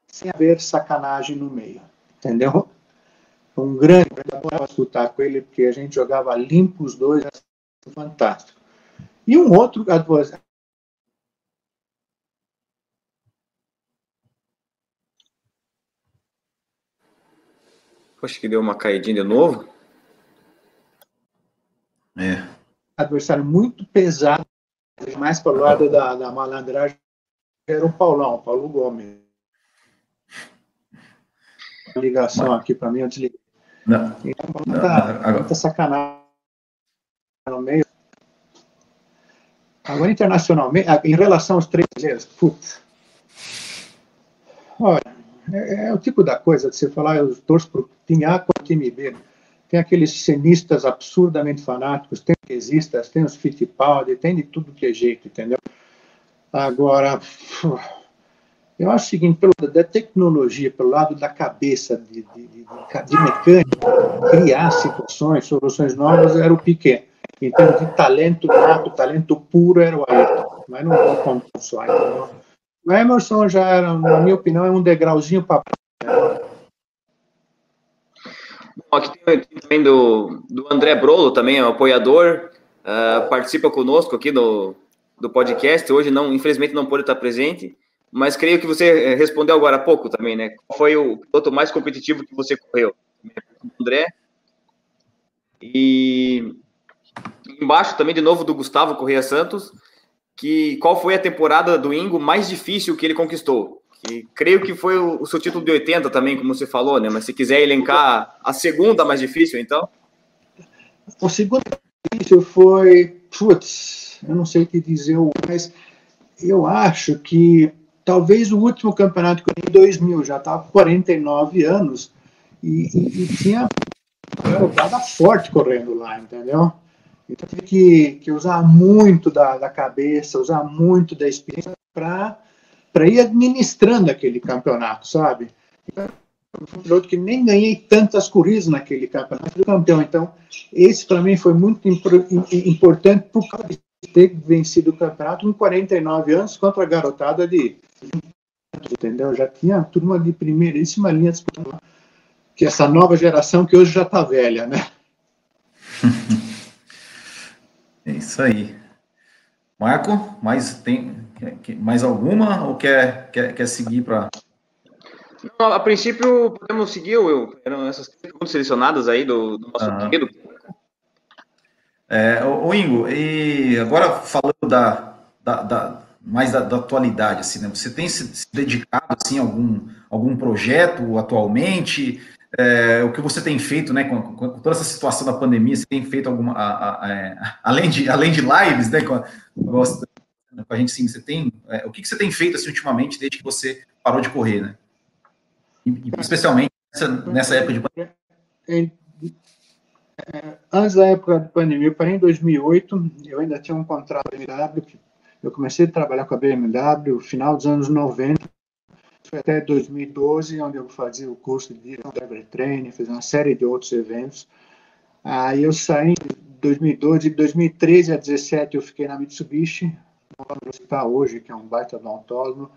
sem haver sacanagem no meio entendeu? Um grande, eu adorava disputar com ele, porque a gente jogava limpo os dois, fantástico. E um outro adversário. Poxa, que deu uma caidinha de novo. É. Adversário muito pesado, mais para o lado da, da malandragem, era o Paulão, o Paulo Gomes ligação aqui para mim, eu desliguei. Não. Então, muita, muita sacanagem no meio. Agora, internacionalmente, ah, em relação aos três brasileiros, putz. Olha, é, é, o tipo da coisa de você falar, eu torço para o time A com o time B. Tem aqueles cenistas absurdamente fanáticos, tem pesistas, tem os Fittipaldi, tem de tudo que é jeito, entendeu? Agora, eu acho o seguinte, pelo lado da tecnologia, pelo lado da cabeça de, de, de, de mecânica, criar situações, soluções novas, era o Piquet. Termos de talento nato, talento puro, era o Ayrton. Mas não vou contar só, entendeu? O Emerson já era, na minha opinião, é um degrauzinho para Bom, aqui tem também do, do André Brolo, também é um apoiador, uh, participa conosco aqui do, do podcast. Hoje, não, infelizmente, não pôde estar presente mas creio que você eh, respondeu agora há pouco também, né? Qual foi o piloto mais competitivo que você correu? André. E embaixo também, de novo, do Gustavo Correia Santos, que qual foi a temporada do Ingo mais difícil que ele conquistou? Que creio que foi o, o seu título de 80 também, como você falou, né? Mas se quiser elencar a segunda mais difícil, então. O segundo difícil foi, putz, eu não sei que dizer, mas eu acho que talvez o último campeonato que eu em 2000, já estava com 49 anos e, e, e tinha uma forte correndo lá, entendeu? Então tive que, que usar muito da, da cabeça, usar muito da experiência para ir administrando aquele campeonato, sabe? Então, um piloto que nem ganhei tantas corridas naquele campeonato do campeão. Então, esse para mim foi muito importante por causa de ter vencido o campeonato com 49 anos contra a garotada de entendeu? Já tinha turma de primeiríssima linha disputando que essa nova geração que hoje já está velha, né? é isso aí. Marco, mais tem mais alguma ou quer quer, quer seguir para a princípio podemos seguir, Will. Eram essas perguntas selecionadas aí do, do nosso uhum. querido. É, o, o Ingo, e agora falando da, da, da mais da, da, atualidade, assim, né? Você tem se, se, dedicado, assim, a algum, algum projeto atualmente? É, o que você tem feito, né, com, com, toda essa situação da pandemia, você tem feito alguma, a, a, a, é, além, de, além de lives, né, com a, com a gente, sim, você tem, é, o que, que você tem feito, assim, ultimamente, desde que você parou de correr, né? Especialmente nessa, nessa época de pandemia. É, antes da época da pandemia, eu parei em 2008, eu ainda tinha um contrato de BMW eu comecei a trabalhar com a BMW no final dos anos 90, foi até 2012, onde eu fazia o curso de driver training, fiz uma série de outros eventos. Aí eu saí em 2012, de 2013 a 2017 eu fiquei na Mitsubishi, onde está hoje, que é um baita odontólogo.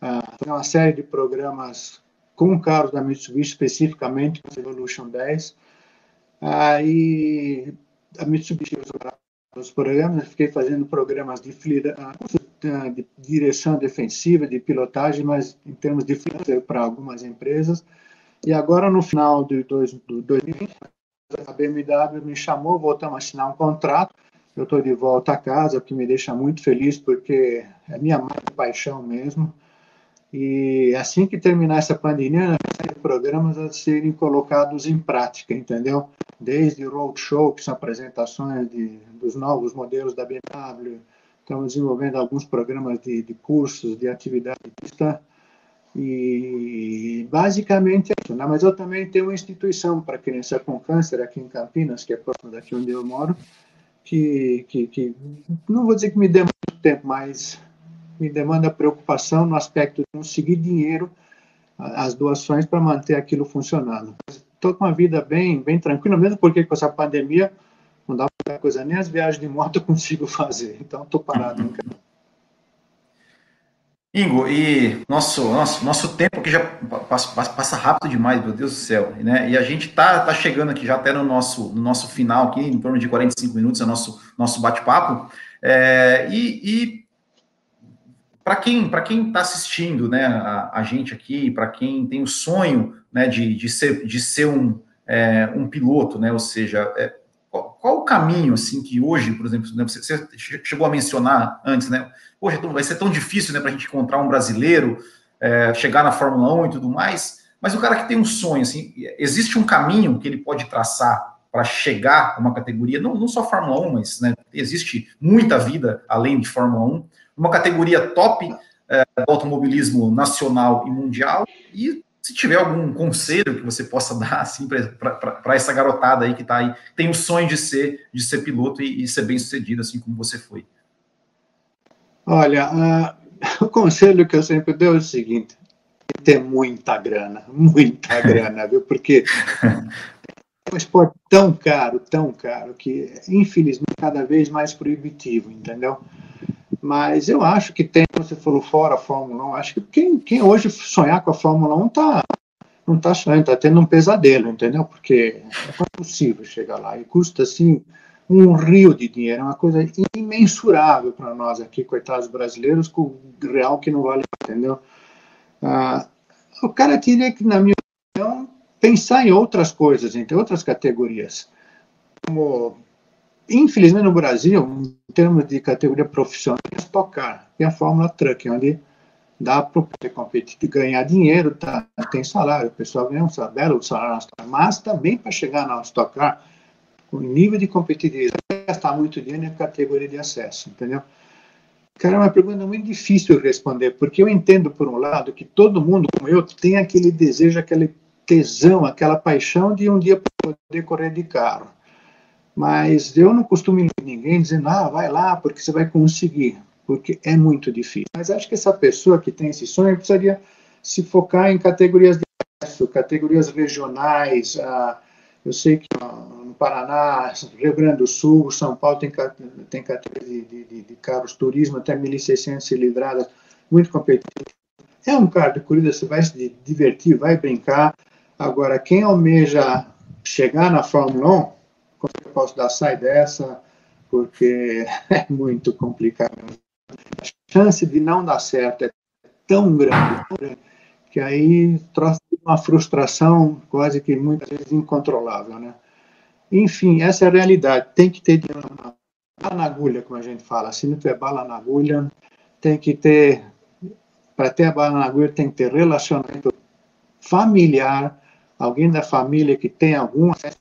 Ah, foi uma série de programas com carros da Mitsubishi, especificamente com a Evolution 10. Aí a Mitsubishi os programas, fiquei fazendo programas de, ah, de direção defensiva, de pilotagem, mas em termos de para algumas empresas. E agora, no final de 2020, a BMW me chamou, voltamos a assinar um contrato. Eu estou de volta a casa, o que me deixa muito feliz, porque é minha mais paixão mesmo. E assim que terminar essa pandemia, programas a serem colocados em prática, entendeu? Desde roadshow, que são apresentações de, dos novos modelos da BMW, estamos desenvolvendo alguns programas de, de cursos, de atividade pista, e basicamente é isso, né? Mas eu também tenho uma instituição para criança com câncer aqui em Campinas, que é próximo daqui onde eu moro, que, que, que não vou dizer que me demanda muito tempo, mas me demanda preocupação no aspecto de conseguir dinheiro, as doações para manter aquilo funcionando. Estou com uma vida bem, bem tranquila, mesmo porque com essa pandemia não dá muita coisa, nem as viagens de moto eu consigo fazer, então estou parado. Uhum. Ingo, e nosso, nosso, nosso tempo aqui já passa, passa, rápido demais, meu Deus do céu, né? E a gente tá, tá chegando aqui já até no nosso, no nosso final aqui, em torno de 45 minutos, é nosso, nosso bate-papo. É, e, e para quem para quem está assistindo, né, a, a gente aqui, para quem tem o sonho, né, de, de ser de ser um, é, um piloto, né, ou seja, é, qual, o caminho assim que hoje, por exemplo, né, você, você chegou a mencionar antes, né? poxa, vai ser tão difícil né, para a gente encontrar um brasileiro, é, chegar na Fórmula 1 e tudo mais, mas o cara que tem um sonho, assim, existe um caminho que ele pode traçar para chegar a uma categoria, não, não só Fórmula 1, mas né, existe muita vida além de Fórmula 1, uma categoria top é, do automobilismo nacional e mundial, e se tiver algum conselho que você possa dar assim para essa garotada aí que está aí, tem o sonho de ser de ser piloto e, e ser bem sucedido assim como você foi. Olha, uh, o conselho que eu sempre dou é o seguinte: ter muita grana, muita grana, viu? Porque é um esporte tão caro, tão caro, que infelizmente cada vez mais proibitivo, entendeu? Mas eu acho que tem, você falou fora a Fórmula 1, acho que quem, quem hoje sonhar com a Fórmula 1 tá, não está sonhando, está tendo um pesadelo, entendeu? Porque é impossível chegar lá e custa assim um rio de dinheiro, é uma coisa imensurável para nós aqui, coitados brasileiros, com o real que não vale, entendeu? Ah, o cara teria que, na minha opinião, pensar em outras coisas, entre outras categorias. Como, infelizmente, no Brasil, em termos de categoria profissional, é tocar, tem a Fórmula Truck, onde dá para competir, ganhar dinheiro, tá, tem salário, o pessoal ganha um belo salário, mas também para chegar na Stock Car, o nível de competitividade, gastar muito dinheiro na categoria de acesso, entendeu? Cara, é uma pergunta muito difícil de responder, porque eu entendo, por um lado, que todo mundo, como eu, tem aquele desejo, aquele tesão, aquela paixão de um dia poder correr de carro. Mas eu não costumo ir ninguém dizendo, ah, vai lá, porque você vai conseguir, porque é muito difícil. Mas acho que essa pessoa que tem esse sonho precisaria se focar em categorias de acesso, categorias regionais. Ah, eu sei que no Paraná, Rio Grande do Sul, São Paulo tem, tem categoria de, de, de carros turismo até 1.600 cilindradas, muito competitivo. É um carro de corrida, você vai se divertir, vai brincar. Agora, quem almeja chegar na Fórmula 1, como eu posso dar sai dessa, porque é muito complicado. A chance de não dar certo é tão grande, que aí trouxe uma frustração quase que muitas vezes incontrolável, né? Enfim, essa é a realidade. Tem que ter bala na agulha, como a gente fala. Se não tiver bala na agulha, tem que ter. Para ter a bala na agulha, tem que ter relacionamento familiar, alguém da família que tem algum acesso,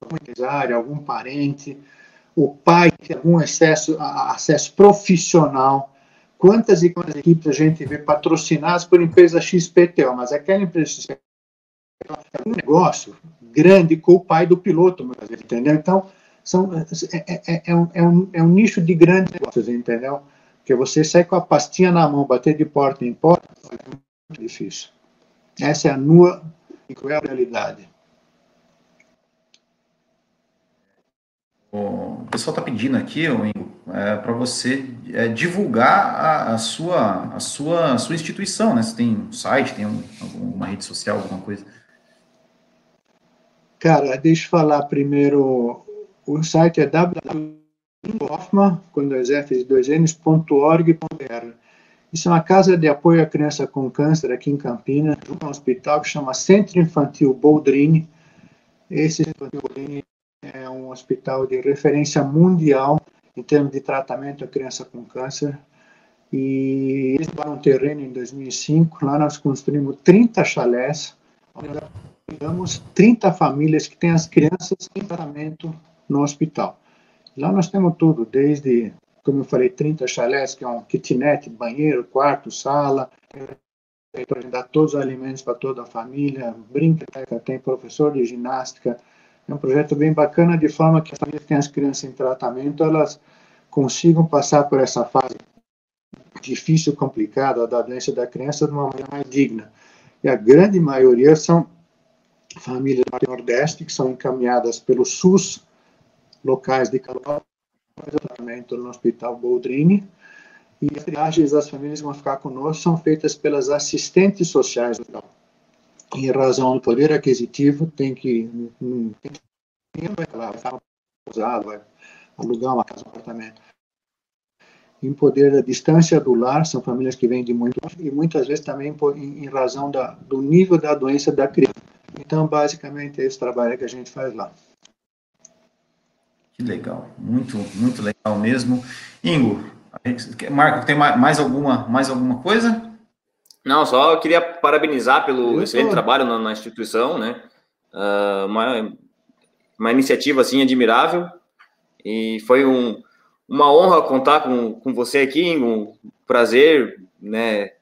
algum empresário, algum parente, o pai que tem algum acesso, acesso profissional. Quantas e quantas equipes a gente vê patrocinadas por empresa XPTO, mas aquela empresa XPTO é um negócio grande com o pai do piloto, entendeu? Então, são, é, é, é, um, é, um, é um nicho de grandes negócios, entendeu? Porque você sai com a pastinha na mão, bater de porta em porta, é muito difícil. Essa é a nua e cruel realidade. O pessoal está pedindo aqui, é, para você é, divulgar a, a, sua, a, sua, a sua instituição, né? Você tem um site, tem um, alguma rede social, alguma coisa? Cara, deixa eu falar primeiro. O site é www.hoffman, com dois Fs e dois Ns.org.br. Isso é uma casa de apoio à criança com câncer aqui em Campinas, um hospital que chama Centro Infantil Boldrini. Esse Infantil Boldrini é um hospital de referência mundial em termos de tratamento à criança com câncer. E eles doaram um terreno em 2005, lá nós construímos 30 chalés, pegamos 30 famílias que têm as crianças em tratamento no hospital. Lá nós temos tudo, desde, como eu falei, 30 chalés, que é um kitnet, banheiro, quarto, sala, para dar todos os alimentos para toda a família, brinquedo, tem professor de ginástica. É um projeto bem bacana, de forma que as famílias que têm as crianças em tratamento, elas consigam passar por essa fase difícil, complicada da doença da criança de uma maneira mais digna. E a grande maioria são famílias do Nordeste que são encaminhadas pelo SUS, locais de tratamento no Hospital Boldrini, e as triagens das famílias que vão ficar conosco são feitas pelas assistentes sociais do hospital. Em razão do poder aquisitivo, tem que. Ninguém vai lá, vai vai alugar uma casa, um apartamento. Em poder da distância do lar, são famílias que vêm de muito e muitas vezes também por, em, em razão da, do nível da doença da criança. Então, basicamente, é esse trabalho que a gente faz lá. Que legal, muito, muito legal mesmo. Ingo, Marco, tem mais alguma, mais alguma coisa? Não, só queria parabenizar pelo Eu excelente tô. trabalho na, na, instituição, né? Uh, uma, uma iniciativa assim admirável e foi um, uma honra contar com, com você aqui, um prazer, né?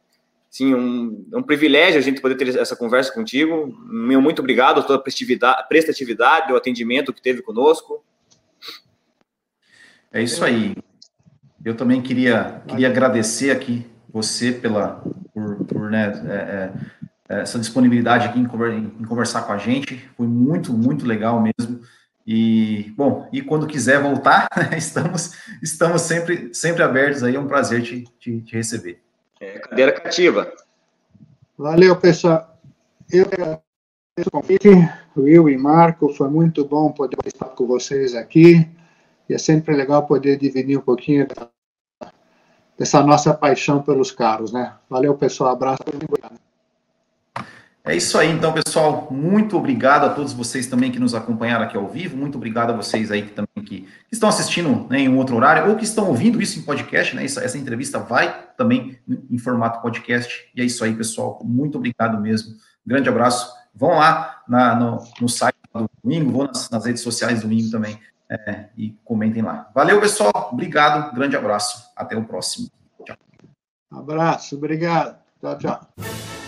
Sim, um, um privilégio a gente poder ter essa conversa contigo. Meu muito obrigado pela prestatividade, prestatividade, o atendimento que teve conosco. É isso aí. Eu também queria, queria agradecer aqui você pela por, por né, é, é, é essa disponibilidade aqui em, em, conversar com a gente. Foi muito, muito legal mesmo. E, bom, e quando quiser voltar, estamos, estamos sempre, sempre abertos aí. É um prazer te, te, te receber. É, cadeira cativa. Valeu, pessoal. Eu agradeço o convite, Will e Marco. Foi muito bom poder estar com vocês aqui. E é sempre legal poder dividir um pouquinho dessa nossa paixão pelos carros, né? Valeu, pessoal. Abraço. É isso aí, então, pessoal. Muito obrigado a todos vocês também que nos acompanharam aqui ao vivo. Muito obrigado a vocês aí que também que, estão assistindo né, em um outro horário ou que estão ouvindo isso em podcast, né? Essa, essa entrevista vai também em formato podcast. E é isso aí, pessoal. Muito obrigado mesmo. grande abraço. Vão lá na, no, no site do domingo, vão nas, nas redes sociais do domingo também é, e comentem lá. Valeu, pessoal. Obrigado. Grande abraço. Até o próximo. Tchau. Abraço. Obrigado. Tchau, tchau.